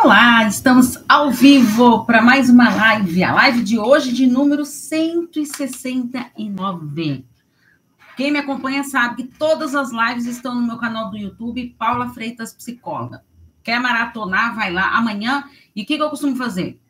Olá, estamos ao vivo para mais uma live, a live de hoje de número 169. Quem me acompanha sabe que todas as lives estão no meu canal do YouTube, Paula Freitas Psicóloga. Quer maratonar, vai lá amanhã. E o que, que eu costumo fazer?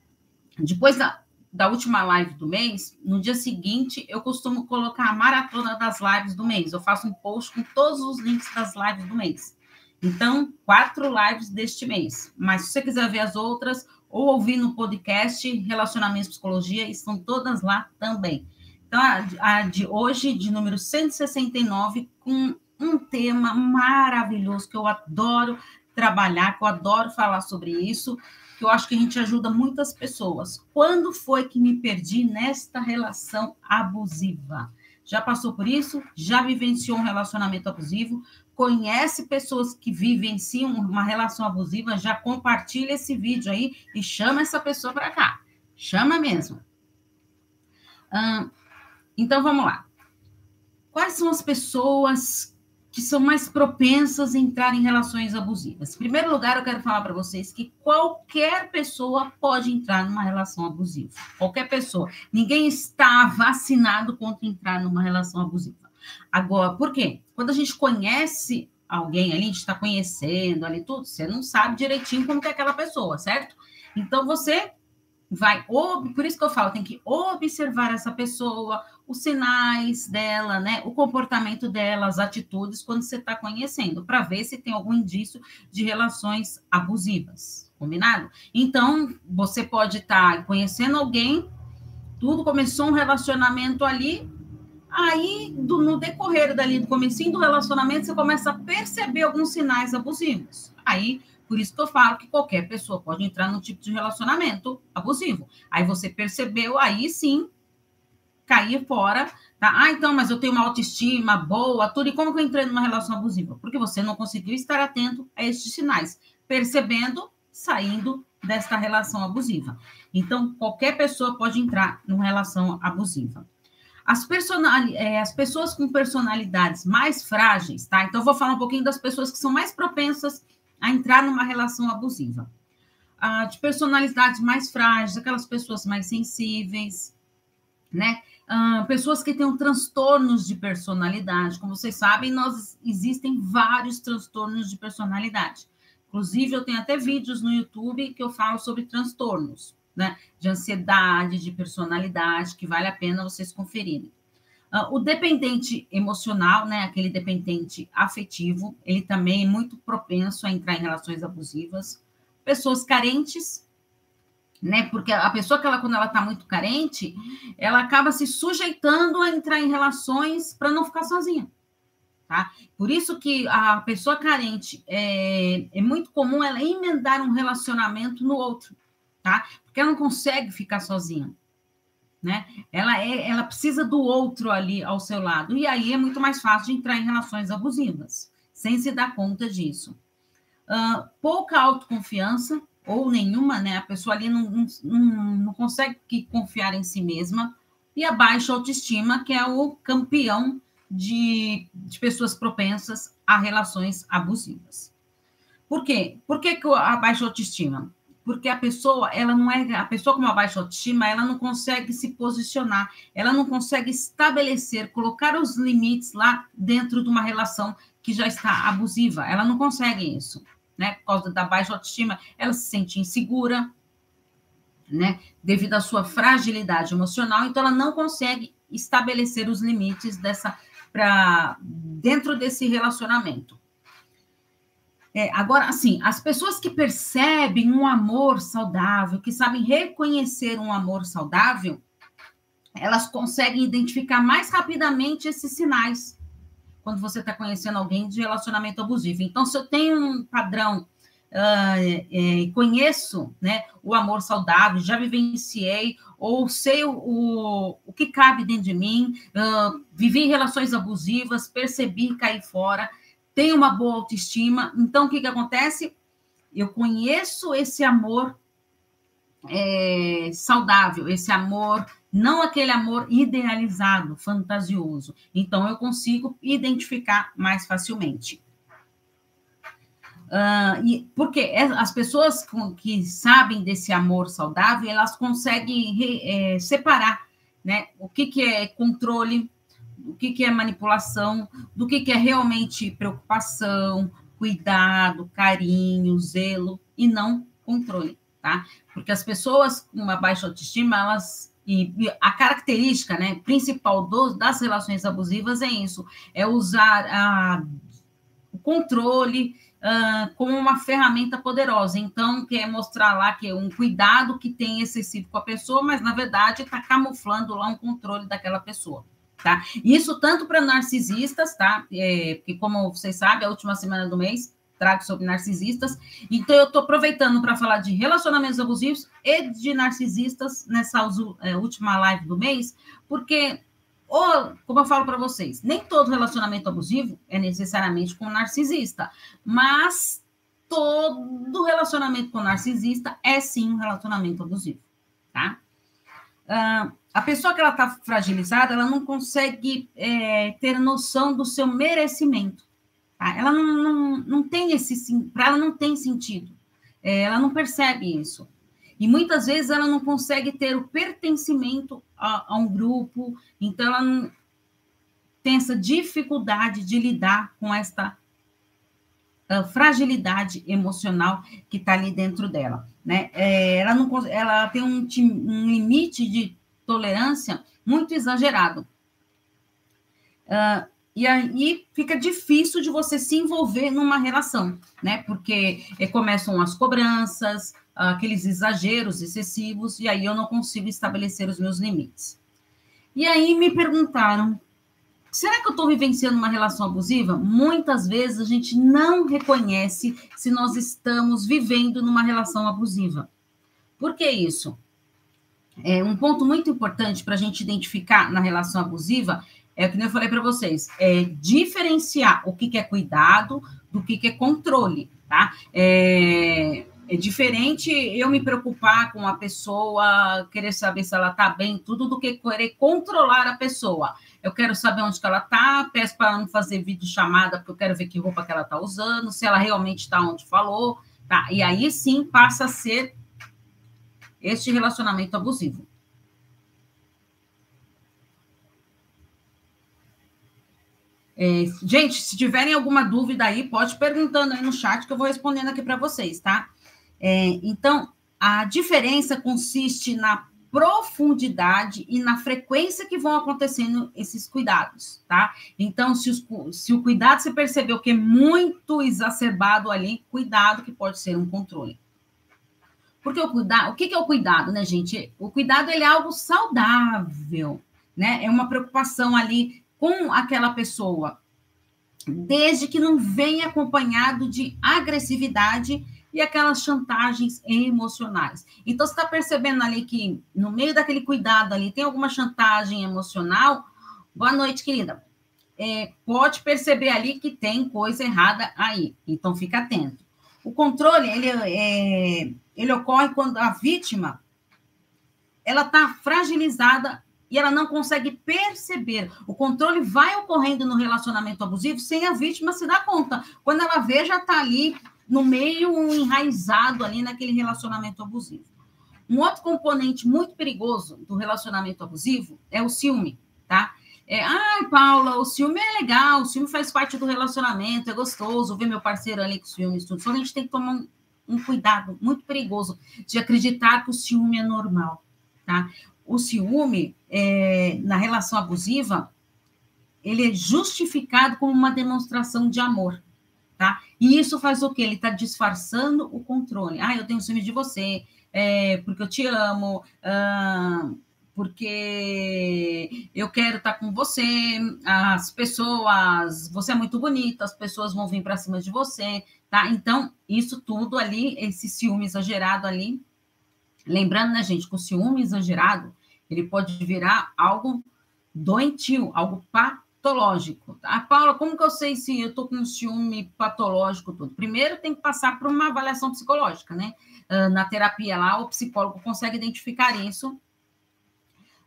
Depois da, da última live do mês, no dia seguinte, eu costumo colocar a maratona das lives do mês. Eu faço um post com todos os links das lives do mês. Então, quatro lives deste mês. Mas se você quiser ver as outras, ou ouvir no podcast Relacionamentos Psicologia, estão todas lá também. Então, a, a de hoje, de número 169, com um tema maravilhoso que eu adoro trabalhar, que eu adoro falar sobre isso, que eu acho que a gente ajuda muitas pessoas. Quando foi que me perdi nesta relação abusiva? Já passou por isso? Já vivenciou um relacionamento abusivo? conhece pessoas que vivenciam uma relação abusiva, já compartilha esse vídeo aí e chama essa pessoa para cá. Chama mesmo. Hum, então vamos lá. Quais são as pessoas que são mais propensas a entrar em relações abusivas? Em primeiro lugar, eu quero falar para vocês que qualquer pessoa pode entrar numa relação abusiva. Qualquer pessoa. Ninguém está vacinado contra entrar numa relação abusiva. Agora, por quê? Quando a gente conhece alguém ali, a gente está conhecendo ali tudo, você não sabe direitinho como é aquela pessoa, certo? Então você vai, por isso que eu falo, tem que observar essa pessoa, os sinais dela, né, o comportamento dela, as atitudes quando você está conhecendo, para ver se tem algum indício de relações abusivas, combinado? Então, você pode estar tá conhecendo alguém, tudo começou um relacionamento ali, Aí, do, no decorrer dali do comecinho do relacionamento, você começa a perceber alguns sinais abusivos. Aí, por isso que eu falo que qualquer pessoa pode entrar num tipo de relacionamento abusivo. Aí você percebeu, aí sim, cair fora, tá? Ah, então, mas eu tenho uma autoestima boa, tudo. E como que eu entrei numa relação abusiva? Porque você não conseguiu estar atento a estes sinais, percebendo, saindo desta relação abusiva. Então, qualquer pessoa pode entrar numa relação abusiva. As, é, as pessoas com personalidades mais frágeis, tá? Então, eu vou falar um pouquinho das pessoas que são mais propensas a entrar numa relação abusiva. Ah, de personalidades mais frágeis, aquelas pessoas mais sensíveis, né? Ah, pessoas que têm transtornos de personalidade. Como vocês sabem, nós existem vários transtornos de personalidade. Inclusive, eu tenho até vídeos no YouTube que eu falo sobre transtornos né, de ansiedade, de personalidade, que vale a pena vocês conferirem. Uh, o dependente emocional, né, aquele dependente afetivo, ele também é muito propenso a entrar em relações abusivas. Pessoas carentes, né, porque a pessoa que ela, quando ela está muito carente, ela acaba se sujeitando a entrar em relações para não ficar sozinha. Tá? Por isso que a pessoa carente é, é muito comum ela emendar um relacionamento no outro tá? Porque ela não consegue ficar sozinha, né? Ela é, ela precisa do outro ali ao seu lado e aí é muito mais fácil de entrar em relações abusivas, sem se dar conta disso. Uh, pouca autoconfiança ou nenhuma, né? A pessoa ali não, não, não consegue confiar em si mesma e a baixa autoestima, que é o campeão de, de pessoas propensas a relações abusivas. Por quê? Por que, a baixa autoestima? porque a pessoa, ela não é, a pessoa com uma baixa autoestima, ela não consegue se posicionar, ela não consegue estabelecer, colocar os limites lá dentro de uma relação que já está abusiva. Ela não consegue isso, né? Por causa da baixa autoestima, ela se sente insegura, né? Devido à sua fragilidade emocional, então ela não consegue estabelecer os limites dessa para dentro desse relacionamento. É, agora, assim, as pessoas que percebem um amor saudável, que sabem reconhecer um amor saudável, elas conseguem identificar mais rapidamente esses sinais quando você está conhecendo alguém de relacionamento abusivo. Então, se eu tenho um padrão uh, é, conheço né, o amor saudável, já vivenciei, ou sei o, o, o que cabe dentro de mim, uh, vivi relações abusivas, percebi cair fora, tenho uma boa autoestima. Então, o que, que acontece? Eu conheço esse amor é, saudável, esse amor, não aquele amor idealizado, fantasioso. Então, eu consigo identificar mais facilmente. Uh, e porque é, as pessoas que sabem desse amor saudável, elas conseguem re, é, separar né, o que, que é controle, o que, que é manipulação, do que, que é realmente preocupação, cuidado, carinho, zelo, e não controle, tá? Porque as pessoas com uma baixa autoestima, elas. E a característica né, principal do, das relações abusivas é isso: é usar a, o controle uh, como uma ferramenta poderosa. Então, quer mostrar lá que é um cuidado que tem excessivo com a pessoa, mas na verdade está camuflando lá um controle daquela pessoa. Tá? Isso tanto para narcisistas, tá? É, porque, como vocês sabem, a última semana do mês trago sobre narcisistas. Então, eu estou aproveitando para falar de relacionamentos abusivos e de narcisistas nessa é, última live do mês, porque ou, como eu falo para vocês, nem todo relacionamento abusivo é necessariamente com narcisista, mas todo relacionamento com narcisista é sim um relacionamento abusivo, tá? Uh, a pessoa que ela está fragilizada, ela não consegue é, ter noção do seu merecimento. Tá? Ela não, não, não tem esse, para ela não tem sentido. É, ela não percebe isso. E muitas vezes ela não consegue ter o pertencimento a, a um grupo, então ela não, tem essa dificuldade de lidar com esta fragilidade emocional que está ali dentro dela. Né? É, ela, não, ela tem um, um, limite de tolerância muito exagerado. Uh, e aí fica difícil de você se envolver numa relação, né? Porque é, começam as cobranças, aqueles exageros excessivos, e aí eu não consigo estabelecer os meus limites. E aí me perguntaram: será que eu estou vivenciando uma relação abusiva? Muitas vezes a gente não reconhece se nós estamos vivendo numa relação abusiva. Por que isso? É um ponto muito importante para a gente identificar na relação abusiva é o que eu falei para vocês, é diferenciar o que, que é cuidado do que, que é controle, tá? É, é diferente eu me preocupar com a pessoa, querer saber se ela está bem, tudo do que querer controlar a pessoa. Eu quero saber onde que ela está, peço para ela não fazer vídeo chamada, porque eu quero ver que roupa que ela está usando, se ela realmente está onde falou, tá? E aí sim passa a ser este relacionamento abusivo. É, gente, se tiverem alguma dúvida aí, pode perguntando aí no chat que eu vou respondendo aqui para vocês, tá? É, então, a diferença consiste na profundidade e na frequência que vão acontecendo esses cuidados, tá? Então, se, os, se o cuidado você percebeu que é muito exacerbado ali, cuidado que pode ser um controle. Porque o cuidado, o que é o cuidado, né, gente? O cuidado ele é algo saudável, né? É uma preocupação ali com aquela pessoa, desde que não venha acompanhado de agressividade e aquelas chantagens emocionais. Então, você está percebendo ali que no meio daquele cuidado ali tem alguma chantagem emocional? Boa noite, querida. É, pode perceber ali que tem coisa errada aí. Então, fica atento. O controle, ele, é, ele ocorre quando a vítima ela está fragilizada e ela não consegue perceber. O controle vai ocorrendo no relacionamento abusivo sem a vítima se dar conta. Quando ela vê, já está ali no meio enraizado ali naquele relacionamento abusivo. Um outro componente muito perigoso do relacionamento abusivo é o ciúme, tá? É, ai, ah, Paula, o ciúme é legal, o ciúme faz parte do relacionamento, é gostoso ver meu parceiro ali com ciúme, tudo. Só a gente tem que tomar um, um cuidado muito perigoso de acreditar que o ciúme é normal, tá? O ciúme, é, na relação abusiva, ele é justificado como uma demonstração de amor, tá? E isso faz o quê? Ele está disfarçando o controle. Ah, eu tenho ciúme de você, é, porque eu te amo, ah, porque eu quero estar tá com você, as pessoas, você é muito bonita, as pessoas vão vir para cima de você, tá? Então, isso tudo ali, esse ciúme exagerado ali, lembrando, né, gente, que o ciúme exagerado, ele pode virar algo doentio, algo patológico ah, Paula, como que eu sei se eu estou com um ciúme patológico tudo? Primeiro tem que passar por uma avaliação psicológica, né? Uh, na terapia lá, o psicólogo consegue identificar isso.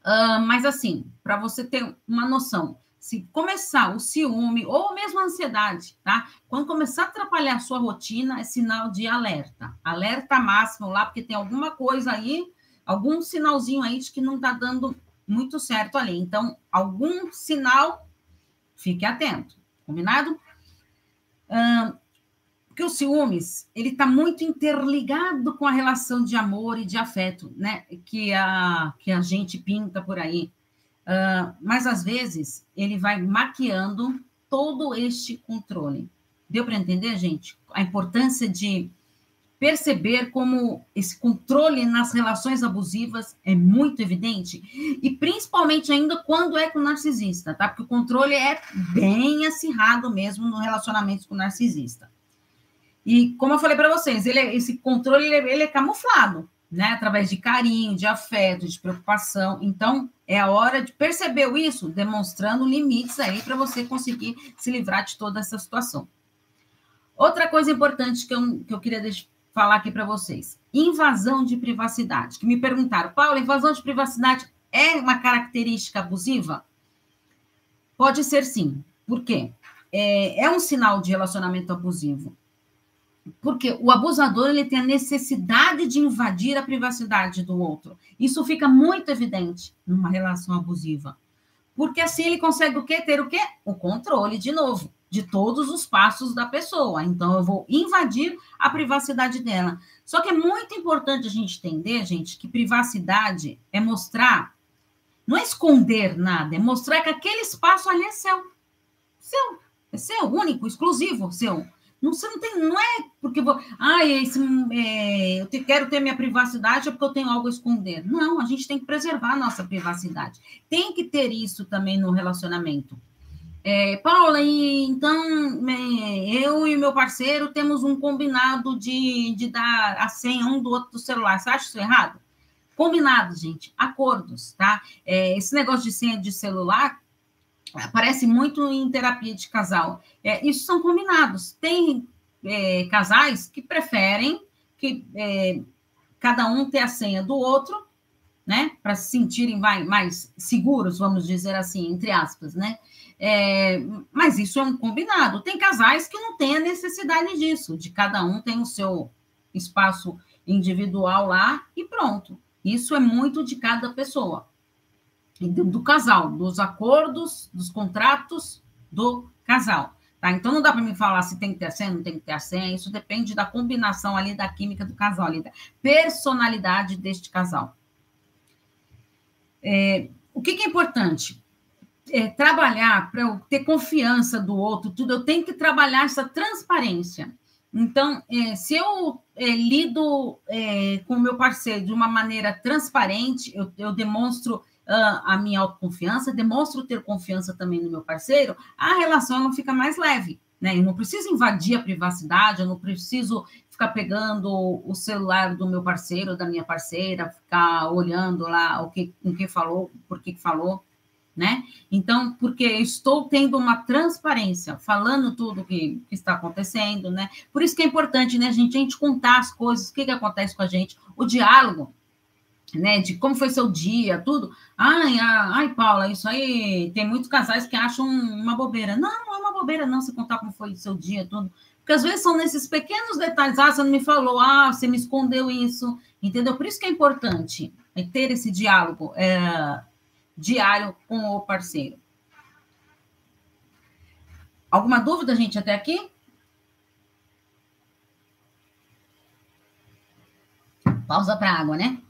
Uh, mas assim, para você ter uma noção, se começar o ciúme ou mesmo a ansiedade, tá? Quando começar a atrapalhar a sua rotina, é sinal de alerta. Alerta máximo lá, porque tem alguma coisa aí, algum sinalzinho aí de que não está dando muito certo ali. Então, algum sinal, fique atento, combinado? Hum, porque o ciúmes, ele está muito interligado com a relação de amor e de afeto, né? Que a, que a gente pinta por aí. Mas às vezes ele vai maquiando todo este controle. Deu para entender, gente? A importância de perceber como esse controle nas relações abusivas é muito evidente, e principalmente ainda quando é com narcisista, tá? Porque o controle é bem acirrado mesmo no relacionamento com narcisista. E como eu falei para vocês, ele, é, esse controle ele, é, ele é camuflado, né? Através de carinho, de afeto, de preocupação. Então, é a hora de perceber isso, demonstrando limites aí para você conseguir se livrar de toda essa situação. Outra coisa importante que eu, que eu queria falar aqui para vocês: invasão de privacidade. Que me perguntaram, Paulo, invasão de privacidade é uma característica abusiva? Pode ser sim. Por quê? É, é um sinal de relacionamento abusivo. Porque o abusador ele tem a necessidade de invadir a privacidade do outro. Isso fica muito evidente numa relação abusiva. Porque assim ele consegue o quê? Ter o quê? O controle, de novo, de todos os passos da pessoa. Então, eu vou invadir a privacidade dela. Só que é muito importante a gente entender, gente, que privacidade é mostrar, não é esconder nada, é mostrar que aquele espaço ali é seu. Seu. É seu, único, exclusivo, seu. Não, você não tem, não é porque vou, ah, esse, é, eu te, quero ter minha privacidade é porque eu tenho algo a esconder. Não, a gente tem que preservar a nossa privacidade. Tem que ter isso também no relacionamento. É, Paula, então é, eu e meu parceiro temos um combinado de, de dar a senha um do outro do celular. Você acha isso errado? Combinado, gente, acordos, tá? É, esse negócio de senha de celular aparece muito em terapia de casal. É, isso são combinados. Tem é, casais que preferem que é, cada um ter a senha do outro, né? Para se sentirem mais, mais, seguros, vamos dizer assim, entre aspas, né? É, mas isso é um combinado. Tem casais que não têm a necessidade disso, de cada um tem o seu espaço individual lá e pronto. Isso é muito de cada pessoa do casal, dos acordos, dos contratos do casal. Tá? Então não dá para me falar se tem que ter a senha, não tem que ter a senha, isso depende da combinação ali da química do casal, ali, da personalidade deste casal. É, o que, que, é importante? É, trabalhar para eu ter confiança do outro, tudo, eu tenho que trabalhar essa transparência. Então, é, se eu é, lido é, com o meu parceiro de uma maneira transparente, eu, eu demonstro a minha autoconfiança, demonstro ter confiança também no meu parceiro, a relação não fica mais leve, né? Eu não preciso invadir a privacidade, eu não preciso ficar pegando o celular do meu parceiro, da minha parceira, ficar olhando lá o que, com que falou, por que falou, né? Então, porque estou tendo uma transparência, falando tudo que, que está acontecendo, né? Por isso que é importante, né, gente, a gente contar as coisas, o que, que acontece com a gente, o diálogo né, de como foi seu dia, tudo. Ai, ai, Paula, isso aí tem muitos casais que acham uma bobeira. Não, não é uma bobeira, não, você contar como foi seu dia, tudo. Porque às vezes são nesses pequenos detalhes. Ah, você não me falou, ah, você me escondeu isso, entendeu? Por isso que é importante é ter esse diálogo é, diário com o parceiro. Alguma dúvida, gente, até aqui? Pausa para água, né?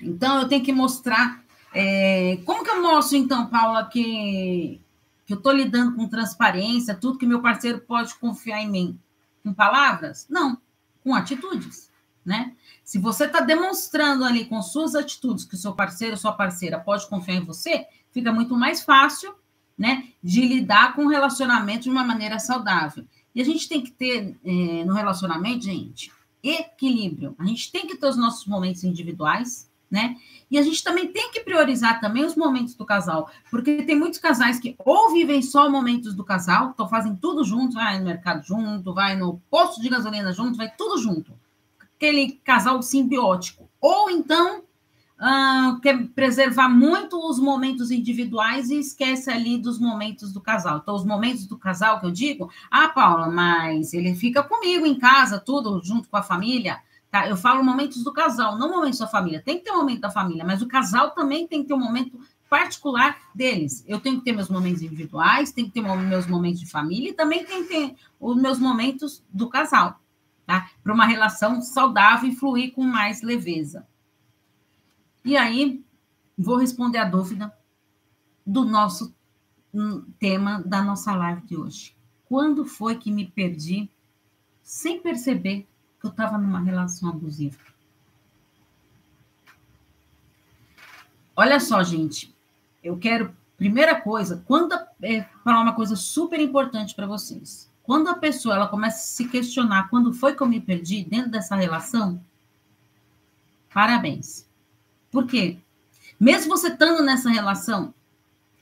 Então, eu tenho que mostrar. É, como que eu mostro, então, Paula, que, que eu estou lidando com transparência, tudo que meu parceiro pode confiar em mim? Com palavras? Não, com atitudes. Né? Se você está demonstrando ali com suas atitudes que o seu parceiro, sua parceira pode confiar em você, fica muito mais fácil né, de lidar com o relacionamento de uma maneira saudável. E a gente tem que ter é, no relacionamento, gente, equilíbrio. A gente tem que ter os nossos momentos individuais, né? E a gente também tem que priorizar também os momentos do casal, porque tem muitos casais que ou vivem só momentos do casal, então fazem tudo junto, vai no mercado junto, vai no posto de gasolina junto, vai tudo junto. Aquele casal simbiótico. Ou então uh, quer preservar muito os momentos individuais e esquece ali dos momentos do casal. Então, os momentos do casal que eu digo, ah, Paula, mas ele fica comigo em casa, tudo junto com a família. Tá? Eu falo momentos do casal, não momentos da família. Tem que ter um momento da família, mas o casal também tem que ter um momento particular deles. Eu tenho que ter meus momentos individuais, tenho que ter meus momentos de família e também tenho que ter os meus momentos do casal, tá? Para uma relação saudável e fluir com mais leveza. E aí, vou responder a dúvida do nosso hum, tema da nossa live de hoje. Quando foi que me perdi sem perceber que eu estava numa relação abusiva? Olha só, gente, eu quero, primeira coisa, quando é, falar uma coisa super importante para vocês. Quando a pessoa ela começa a se questionar quando foi que eu me perdi dentro dessa relação, parabéns. Por quê? Mesmo você estando nessa relação,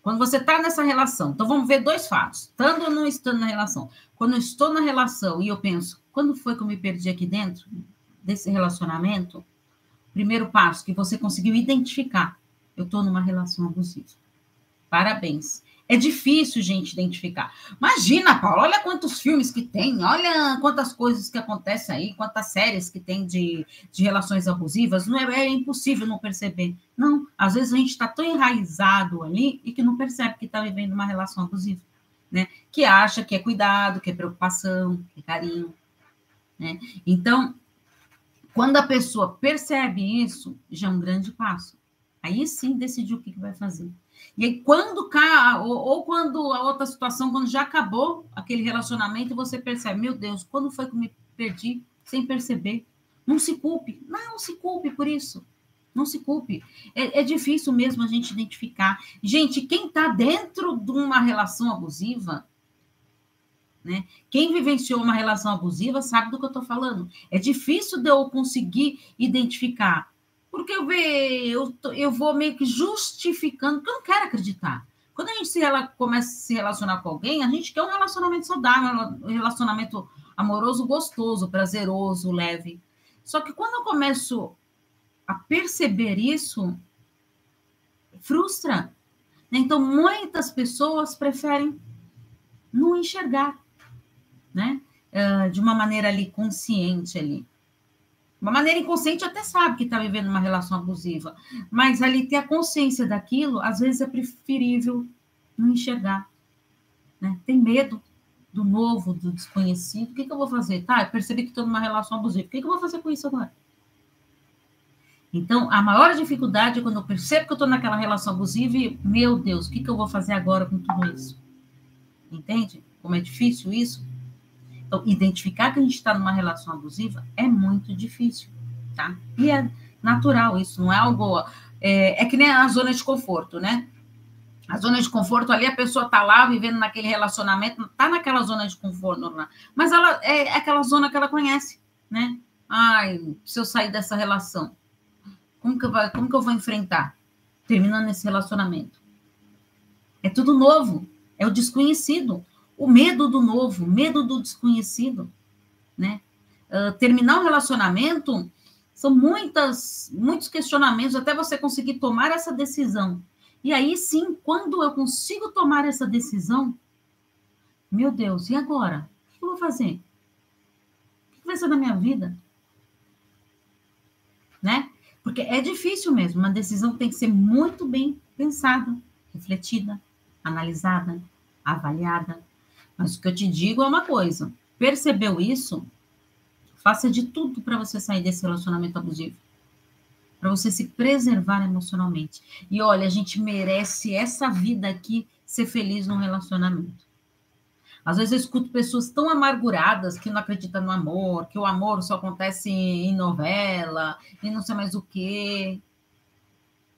quando você está nessa relação, então vamos ver dois fatos, estando ou não estando na relação. Quando eu estou na relação e eu penso, quando foi que eu me perdi aqui dentro desse relacionamento? Primeiro passo, que você conseguiu identificar, eu estou numa relação abusiva. Parabéns. É difícil, gente, identificar. Imagina, Paulo, olha quantos filmes que tem, olha quantas coisas que acontecem aí, quantas séries que tem de, de relações abusivas. Não é, é impossível não perceber. Não, às vezes a gente está tão enraizado ali e que não percebe que está vivendo uma relação abusiva, né? Que acha que é cuidado, que é preocupação, que é carinho, né? Então, quando a pessoa percebe isso, já é um grande passo. Aí sim decidir o que, que vai fazer. E aí, quando cá, ou, ou, quando a outra situação, quando já acabou aquele relacionamento, você percebe, meu Deus, quando foi que me perdi sem perceber? Não se culpe, não se culpe por isso. Não se culpe. É, é difícil mesmo a gente identificar. Gente, quem está dentro de uma relação abusiva, né? Quem vivenciou uma relação abusiva sabe do que eu estou falando. É difícil de eu conseguir identificar porque eu, ve, eu, eu vou meio que justificando, porque eu não quero acreditar. Quando a gente se, começa a se relacionar com alguém, a gente quer um relacionamento saudável, um relacionamento amoroso, gostoso, prazeroso, leve. Só que quando eu começo a perceber isso, frustra. Né? Então, muitas pessoas preferem não enxergar, né? Uh, de uma maneira ali consciente ali uma maneira inconsciente até sabe que está vivendo uma relação abusiva, mas ali ter a consciência daquilo, às vezes é preferível não enxergar. Né? Tem medo do novo, do desconhecido. O que, que eu vou fazer? Tá, eu percebi que estou numa relação abusiva. O que, que eu vou fazer com isso agora? Então, a maior dificuldade é quando eu percebo que eu estou naquela relação abusiva e, meu Deus, o que, que eu vou fazer agora com tudo isso? Entende? Como é difícil isso? Então, identificar que a gente está numa relação abusiva é muito difícil, tá? E é natural isso, não é algo. É, é que nem a zona de conforto, né? A zona de conforto ali, a pessoa está lá vivendo naquele relacionamento, está naquela zona de conforto, lá, mas ela é aquela zona que ela conhece, né? Ai, se eu sair dessa relação, como que, eu, vai, como que eu vou enfrentar? Terminando esse relacionamento. É tudo novo, é o desconhecido o medo do novo, medo do desconhecido, né? Uh, terminar um relacionamento são muitas, muitos questionamentos até você conseguir tomar essa decisão. E aí sim, quando eu consigo tomar essa decisão, meu Deus, e agora? O que eu vou fazer? O que vai ser da minha vida? Né? Porque é difícil mesmo, uma decisão tem que ser muito bem pensada, refletida, analisada, avaliada, mas o que eu te digo é uma coisa: percebeu isso? Faça de tudo para você sair desse relacionamento abusivo. Para você se preservar emocionalmente. E olha, a gente merece essa vida aqui ser feliz num relacionamento. Às vezes eu escuto pessoas tão amarguradas que não acreditam no amor, que o amor só acontece em novela e não sei mais o quê.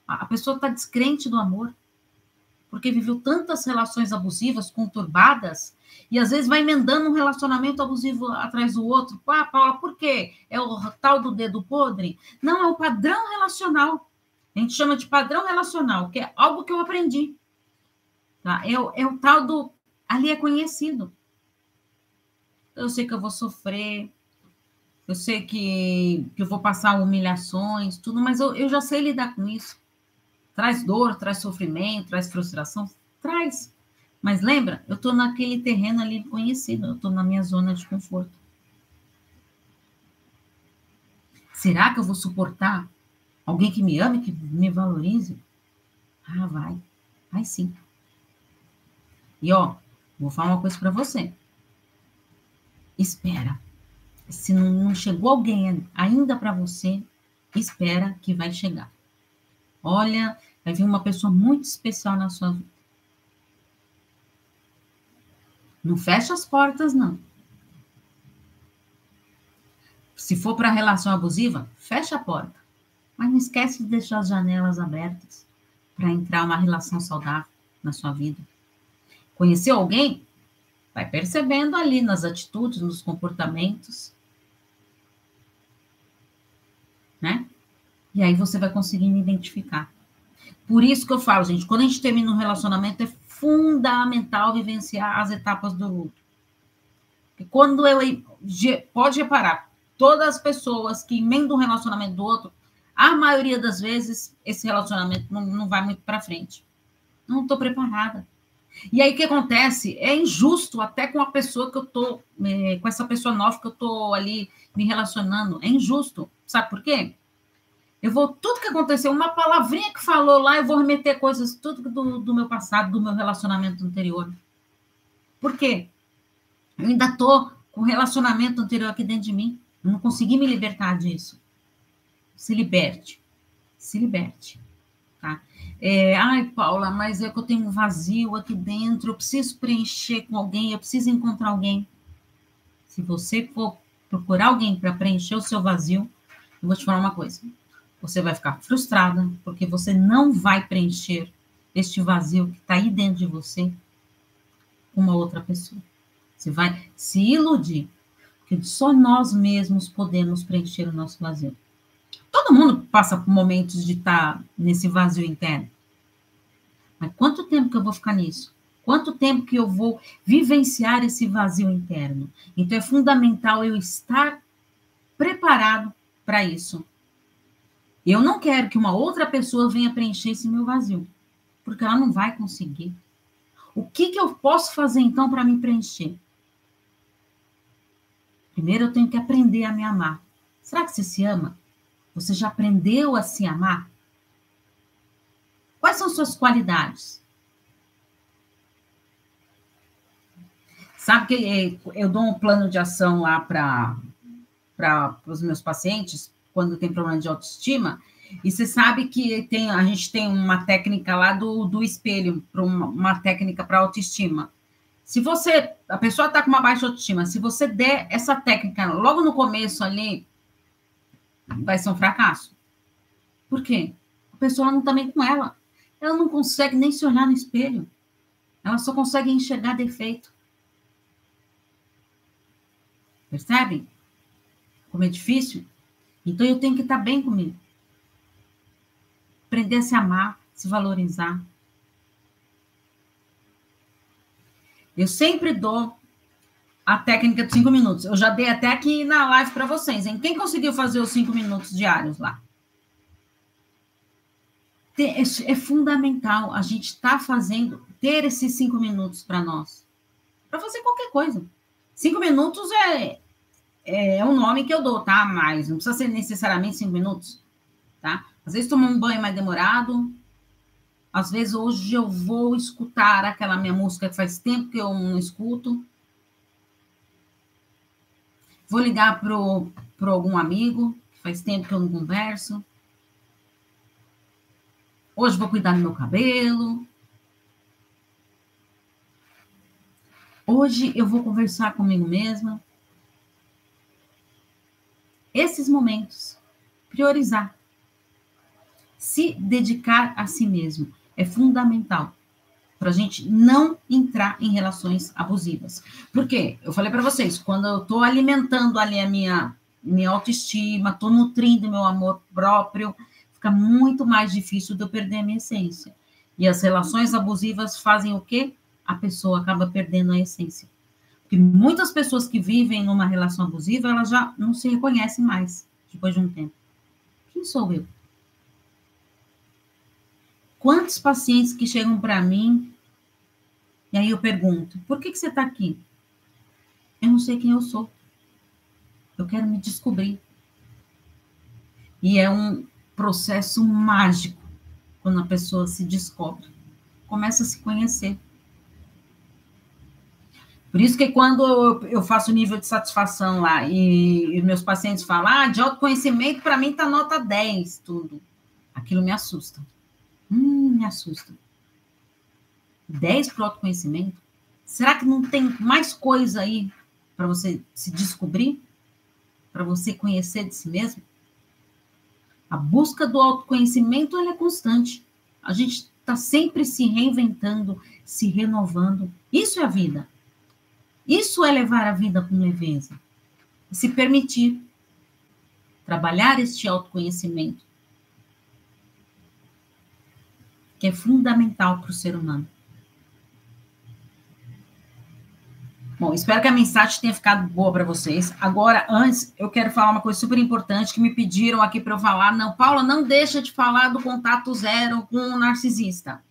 A pessoa está descrente do amor, porque viveu tantas relações abusivas, conturbadas, e às vezes vai emendando um relacionamento abusivo atrás do outro. Ah, Paula, por quê? É o tal do dedo podre? Não, é o padrão relacional. A gente chama de padrão relacional, que é algo que eu aprendi. Tá? É, é o tal do. Ali é conhecido. Eu sei que eu vou sofrer, eu sei que, que eu vou passar humilhações, tudo, mas eu, eu já sei lidar com isso. Traz dor, traz sofrimento, traz frustração, traz. Mas lembra, eu estou naquele terreno ali conhecido, eu estou na minha zona de conforto. Será que eu vou suportar alguém que me ame, que me valorize? Ah, vai. Vai sim. E ó, vou falar uma coisa para você. Espera. Se não chegou alguém ainda para você, espera que vai chegar. Olha, vai vir uma pessoa muito especial na sua vida. Não fecha as portas, não. Se for para relação abusiva, fecha a porta. Mas não esquece de deixar as janelas abertas para entrar uma relação saudável na sua vida. Conheceu alguém? Vai percebendo ali nas atitudes, nos comportamentos. Né? E aí você vai conseguindo identificar. Por isso que eu falo, gente, quando a gente termina um relacionamento, é fundamental vivenciar as etapas do luto. Porque quando eu. Pode reparar, todas as pessoas que emendam um relacionamento do outro, a maioria das vezes, esse relacionamento não, não vai muito para frente. Não estou preparada. E aí o que acontece? É injusto até com a pessoa que eu tô, é, com essa pessoa nova que eu tô ali me relacionando. É injusto. Sabe por quê? Eu vou, tudo que aconteceu, uma palavrinha que falou lá, eu vou remeter coisas, tudo do, do meu passado, do meu relacionamento anterior. Por quê? Eu ainda tô com o relacionamento anterior aqui dentro de mim. Eu não consegui me libertar disso. Se liberte. Se liberte. Tá? É, Ai, Paula, mas é que eu tenho um vazio aqui dentro, eu preciso preencher com alguém, eu preciso encontrar alguém. Se você for procurar alguém para preencher o seu vazio, eu vou te falar uma coisa você vai ficar frustrada, porque você não vai preencher este vazio que está aí dentro de você com uma outra pessoa. Você vai se iludir, porque só nós mesmos podemos preencher o nosso vazio. Todo mundo passa por momentos de estar tá nesse vazio interno. Mas quanto tempo que eu vou ficar nisso? Quanto tempo que eu vou vivenciar esse vazio interno? Então é fundamental eu estar preparado para isso. Eu não quero que uma outra pessoa venha preencher esse meu vazio, porque ela não vai conseguir. O que, que eu posso fazer então para me preencher? Primeiro eu tenho que aprender a me amar. Será que você se ama? Você já aprendeu a se amar? Quais são suas qualidades? Sabe que eh, eu dou um plano de ação lá para os meus pacientes quando tem problema de autoestima. E você sabe que tem, a gente tem uma técnica lá do, do espelho, uma, uma técnica para autoestima. Se você, a pessoa está com uma baixa autoestima, se você der essa técnica logo no começo ali, vai ser um fracasso. Por quê? A pessoa não está bem com ela. Ela não consegue nem se olhar no espelho. Ela só consegue enxergar defeito. Percebe? Como é difícil? Então eu tenho que estar bem comigo. Aprender a se amar, se valorizar. Eu sempre dou a técnica de cinco minutos. Eu já dei até aqui na live para vocês, hein? Quem conseguiu fazer os cinco minutos diários lá? É, é fundamental a gente estar tá fazendo, ter esses cinco minutos para nós. Para fazer qualquer coisa. Cinco minutos é, é um nome que eu dou, tá? Mas não precisa ser necessariamente cinco minutos, tá? Às vezes tomar um banho mais demorado. Às vezes hoje eu vou escutar aquela minha música que faz tempo que eu não escuto. Vou ligar pro, pro algum amigo, que faz tempo que eu não converso. Hoje vou cuidar do meu cabelo. Hoje eu vou conversar comigo mesma esses momentos, priorizar. Se dedicar a si mesmo é fundamental para a gente não entrar em relações abusivas. Por quê? Eu falei para vocês, quando eu estou alimentando ali a minha, minha autoestima, estou nutrindo meu amor próprio, fica muito mais difícil de eu perder a minha essência. E as relações abusivas fazem o quê? A pessoa acaba perdendo a essência. Que muitas pessoas que vivem numa relação abusiva, elas já não se reconhecem mais depois de um tempo. Quem sou eu? Quantos pacientes que chegam para mim e aí eu pergunto: por que, que você está aqui? Eu não sei quem eu sou. Eu quero me descobrir. E é um processo mágico quando a pessoa se descobre, começa a se conhecer. Por isso que quando eu faço nível de satisfação lá e, e meus pacientes falam, ah, de autoconhecimento, para mim tá nota 10, tudo. Aquilo me assusta. Hum, me assusta. 10 para autoconhecimento? Será que não tem mais coisa aí para você se descobrir? Para você conhecer de si mesmo? A busca do autoconhecimento é constante. A gente está sempre se reinventando, se renovando. Isso é a vida. Isso é levar a vida com leveza. Se permitir trabalhar este autoconhecimento, que é fundamental para o ser humano. Bom, espero que a mensagem tenha ficado boa para vocês. Agora, antes, eu quero falar uma coisa super importante que me pediram aqui para eu falar. Não, Paula, não deixa de falar do contato zero com o narcisista.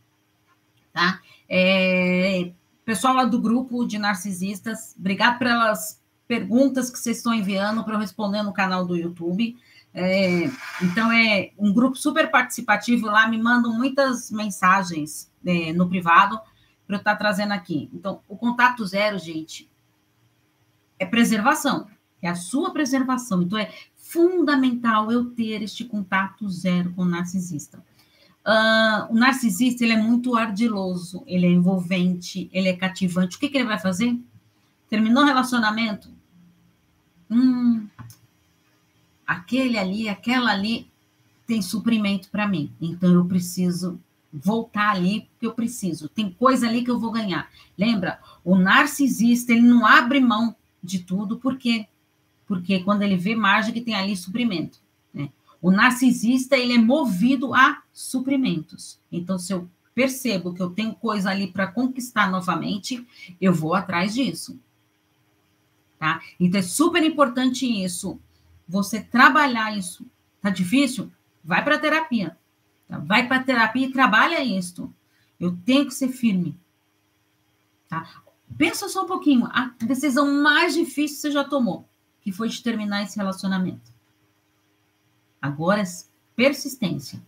Tá? É, pessoal lá do grupo de narcisistas, obrigado pelas perguntas que vocês estão enviando para eu responder no canal do YouTube. É, então, é um grupo super participativo lá, me mandam muitas mensagens é, no privado para eu estar tá trazendo aqui. Então, o contato zero, gente, é preservação, é a sua preservação. Então, é fundamental eu ter este contato zero com o narcisista. Uh, o narcisista, ele é muito ardiloso, ele é envolvente, ele é cativante. O que, que ele vai fazer? Terminou o relacionamento? Hum, aquele ali, aquela ali tem suprimento para mim. Então, eu preciso voltar ali porque eu preciso. Tem coisa ali que eu vou ganhar. Lembra? O narcisista, ele não abre mão de tudo, por quê? Porque quando ele vê margem que tem ali suprimento? O narcisista, ele é movido a suprimentos. Então, se eu percebo que eu tenho coisa ali para conquistar novamente, eu vou atrás disso. Tá? Então, é super importante isso. Você trabalhar isso. Tá difícil? Vai para terapia. Tá? Vai para a terapia e trabalha isso. Eu tenho que ser firme. Tá? Pensa só um pouquinho. A decisão mais difícil você já tomou, que foi de terminar esse relacionamento. Agora persistência.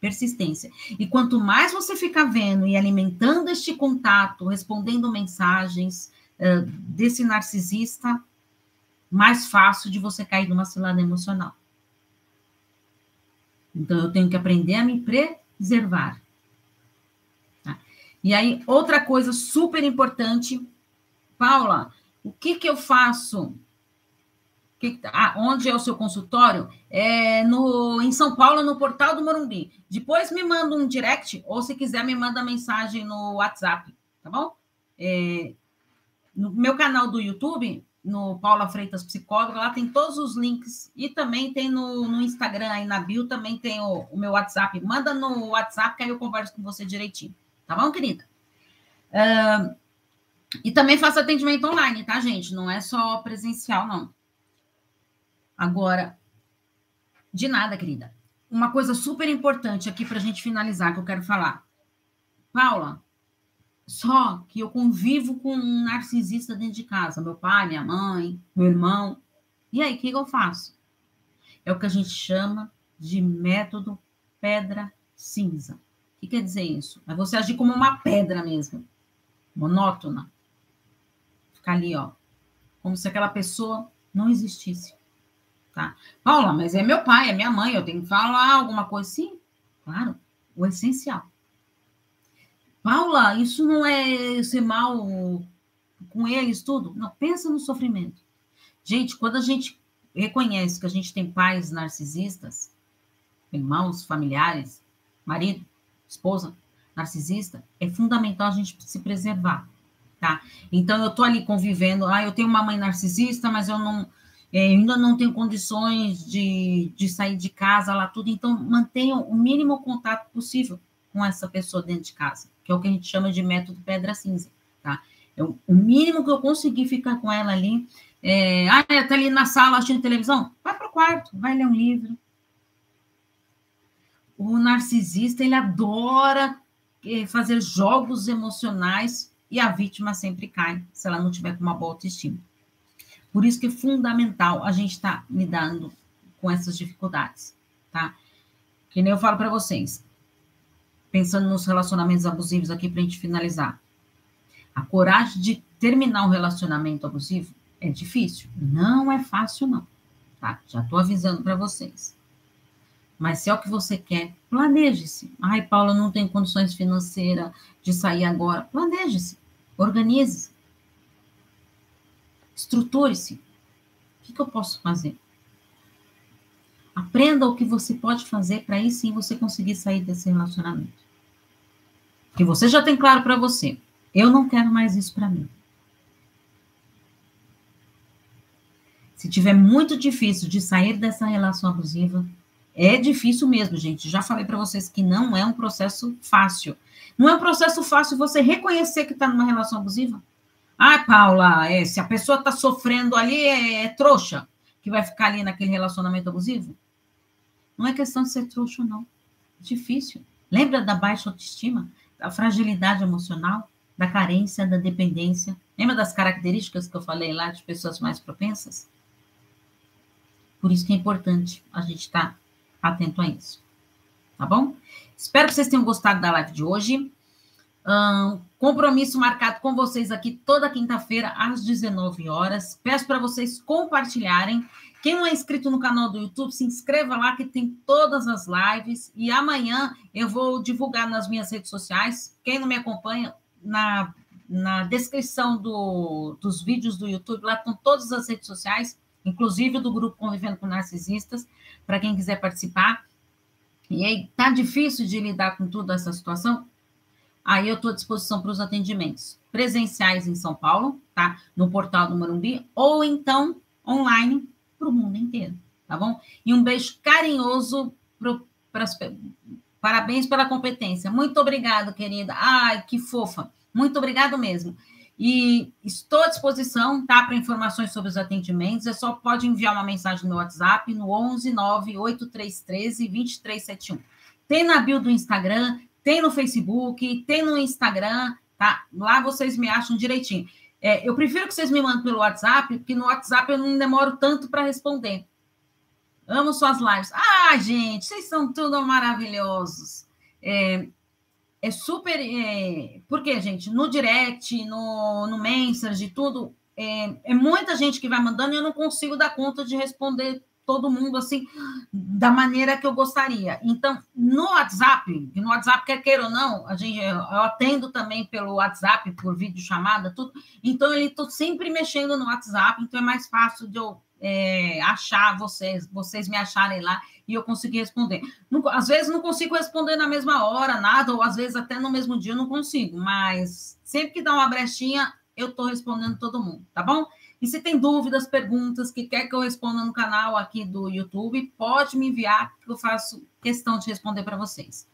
Persistência. E quanto mais você ficar vendo e alimentando este contato, respondendo mensagens uh, desse narcisista, mais fácil de você cair numa cilada emocional. Então, eu tenho que aprender a me preservar. Tá? E aí, outra coisa super importante, Paula, o que, que eu faço? Que, ah, onde é o seu consultório? É no, em São Paulo, no portal do Morumbi. Depois me manda um direct, ou se quiser, me manda mensagem no WhatsApp, tá bom? É, no meu canal do YouTube, no Paula Freitas Psicóloga, lá tem todos os links e também tem no, no Instagram, aí na bio, também tem o, o, meu WhatsApp. Manda no WhatsApp que aí eu converso com você direitinho. Tá bom, querida? Uh, e também faço atendimento online, tá, gente? Não é só presencial, não. Agora, de nada, querida. Uma coisa super importante aqui para a gente finalizar que eu quero falar. Paula, só que eu convivo com um narcisista dentro de casa, meu pai, minha mãe, meu irmão. E aí, o que eu faço? É o que a gente chama de método pedra cinza. O que quer dizer isso? É você agir como uma pedra mesmo, monótona. Ficar ali, ó, como se aquela pessoa não existisse. Tá? Paula, mas é meu pai, é minha mãe, eu tenho que falar alguma coisa. Sim, claro, o essencial. Paula, isso não é ser mal com eles, tudo? Não, pensa no sofrimento. Gente, quando a gente reconhece que a gente tem pais narcisistas, irmãos, familiares, marido, esposa, narcisista, é fundamental a gente se preservar, tá? Então, eu tô ali convivendo, ah, eu tenho uma mãe narcisista, mas eu não, ainda não tenho condições de, de sair de casa lá, tudo, então mantenham o mínimo contato possível com essa pessoa dentro de casa que é o que a gente chama de método pedra cinza, tá? Eu, o mínimo que eu consegui ficar com ela ali, é, ah, tá ali na sala assistindo televisão, vai para o quarto, vai ler um livro. O narcisista, ele adora é, fazer jogos emocionais e a vítima sempre cai, se ela não tiver com uma boa autoestima. Por isso que é fundamental a gente estar tá lidando com essas dificuldades, tá? Que nem eu falo para vocês, pensando nos relacionamentos abusivos aqui para a gente finalizar. A coragem de terminar um relacionamento abusivo é difícil. Não é fácil, não. Tá? Já estou avisando para vocês. Mas se é o que você quer, planeje-se. Ai, Paula, não tem condições financeiras de sair agora. Planeje-se. Organize-se. Estruture-se. O que, que eu posso fazer? Aprenda o que você pode fazer para aí sim você conseguir sair desse relacionamento. Que você já tem claro para você. Eu não quero mais isso para mim. Se tiver muito difícil de sair dessa relação abusiva, é difícil mesmo, gente. Já falei para vocês que não é um processo fácil. Não é um processo fácil você reconhecer que está numa relação abusiva. Ah, Paula, é, se a pessoa está sofrendo ali, é, é trouxa que vai ficar ali naquele relacionamento abusivo? Não é questão de ser trouxa ou não. É difícil. Lembra da baixa autoestima, da fragilidade emocional? da carência, da dependência. Lembra das características que eu falei lá de pessoas mais propensas? Por isso que é importante a gente estar tá atento a isso. Tá bom? Espero que vocês tenham gostado da live de hoje. Um, compromisso marcado com vocês aqui toda quinta-feira às 19 horas. Peço para vocês compartilharem. Quem não é inscrito no canal do YouTube, se inscreva lá que tem todas as lives. E amanhã eu vou divulgar nas minhas redes sociais. Quem não me acompanha, na, na descrição do, dos vídeos do YouTube, lá estão todas as redes sociais, inclusive do grupo Convivendo com Narcisistas, para quem quiser participar. E aí, tá difícil de lidar com toda essa situação? Aí eu estou à disposição para os atendimentos presenciais em São Paulo, tá? No portal do Morumbi, ou então online para o mundo inteiro, tá bom? E um beijo carinhoso para as Parabéns pela competência. Muito obrigado, querida. Ai, que fofa. Muito obrigado mesmo. E estou à disposição, tá? Para informações sobre os atendimentos. É só pode enviar uma mensagem no WhatsApp no 11 98313 2371. Tem na bio do Instagram, tem no Facebook, tem no Instagram, tá? Lá vocês me acham direitinho. É, eu prefiro que vocês me mandem pelo WhatsApp, porque no WhatsApp eu não demoro tanto para responder. Amo suas lives. Ah, gente, vocês são tudo maravilhosos. É, é super. É, porque, gente, no direct, no, no Messenger, tudo, é, é muita gente que vai mandando e eu não consigo dar conta de responder todo mundo assim da maneira que eu gostaria. Então, no WhatsApp, no WhatsApp, quer queira ou não, a gente, eu atendo também pelo WhatsApp, por vídeo chamada, tudo. Então, ele estou sempre mexendo no WhatsApp, então é mais fácil de eu é, achar vocês, vocês me acharem lá e eu conseguir responder. Não, às vezes não consigo responder na mesma hora, nada, ou às vezes até no mesmo dia eu não consigo, mas sempre que dá uma brechinha, eu estou respondendo todo mundo, tá bom? E se tem dúvidas, perguntas que quer que eu responda no canal aqui do YouTube, pode me enviar, que eu faço questão de responder para vocês.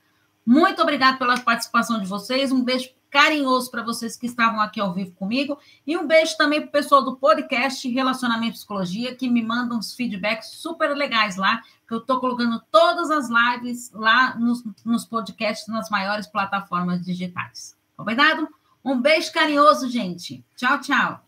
Muito obrigada pela participação de vocês. Um beijo carinhoso para vocês que estavam aqui ao vivo comigo. E um beijo também para o pessoal do podcast Relacionamento e Psicologia, que me mandam uns feedbacks super legais lá, que eu estou colocando todas as lives lá nos, nos podcasts, nas maiores plataformas digitais. Combinado? Um beijo carinhoso, gente. Tchau, tchau.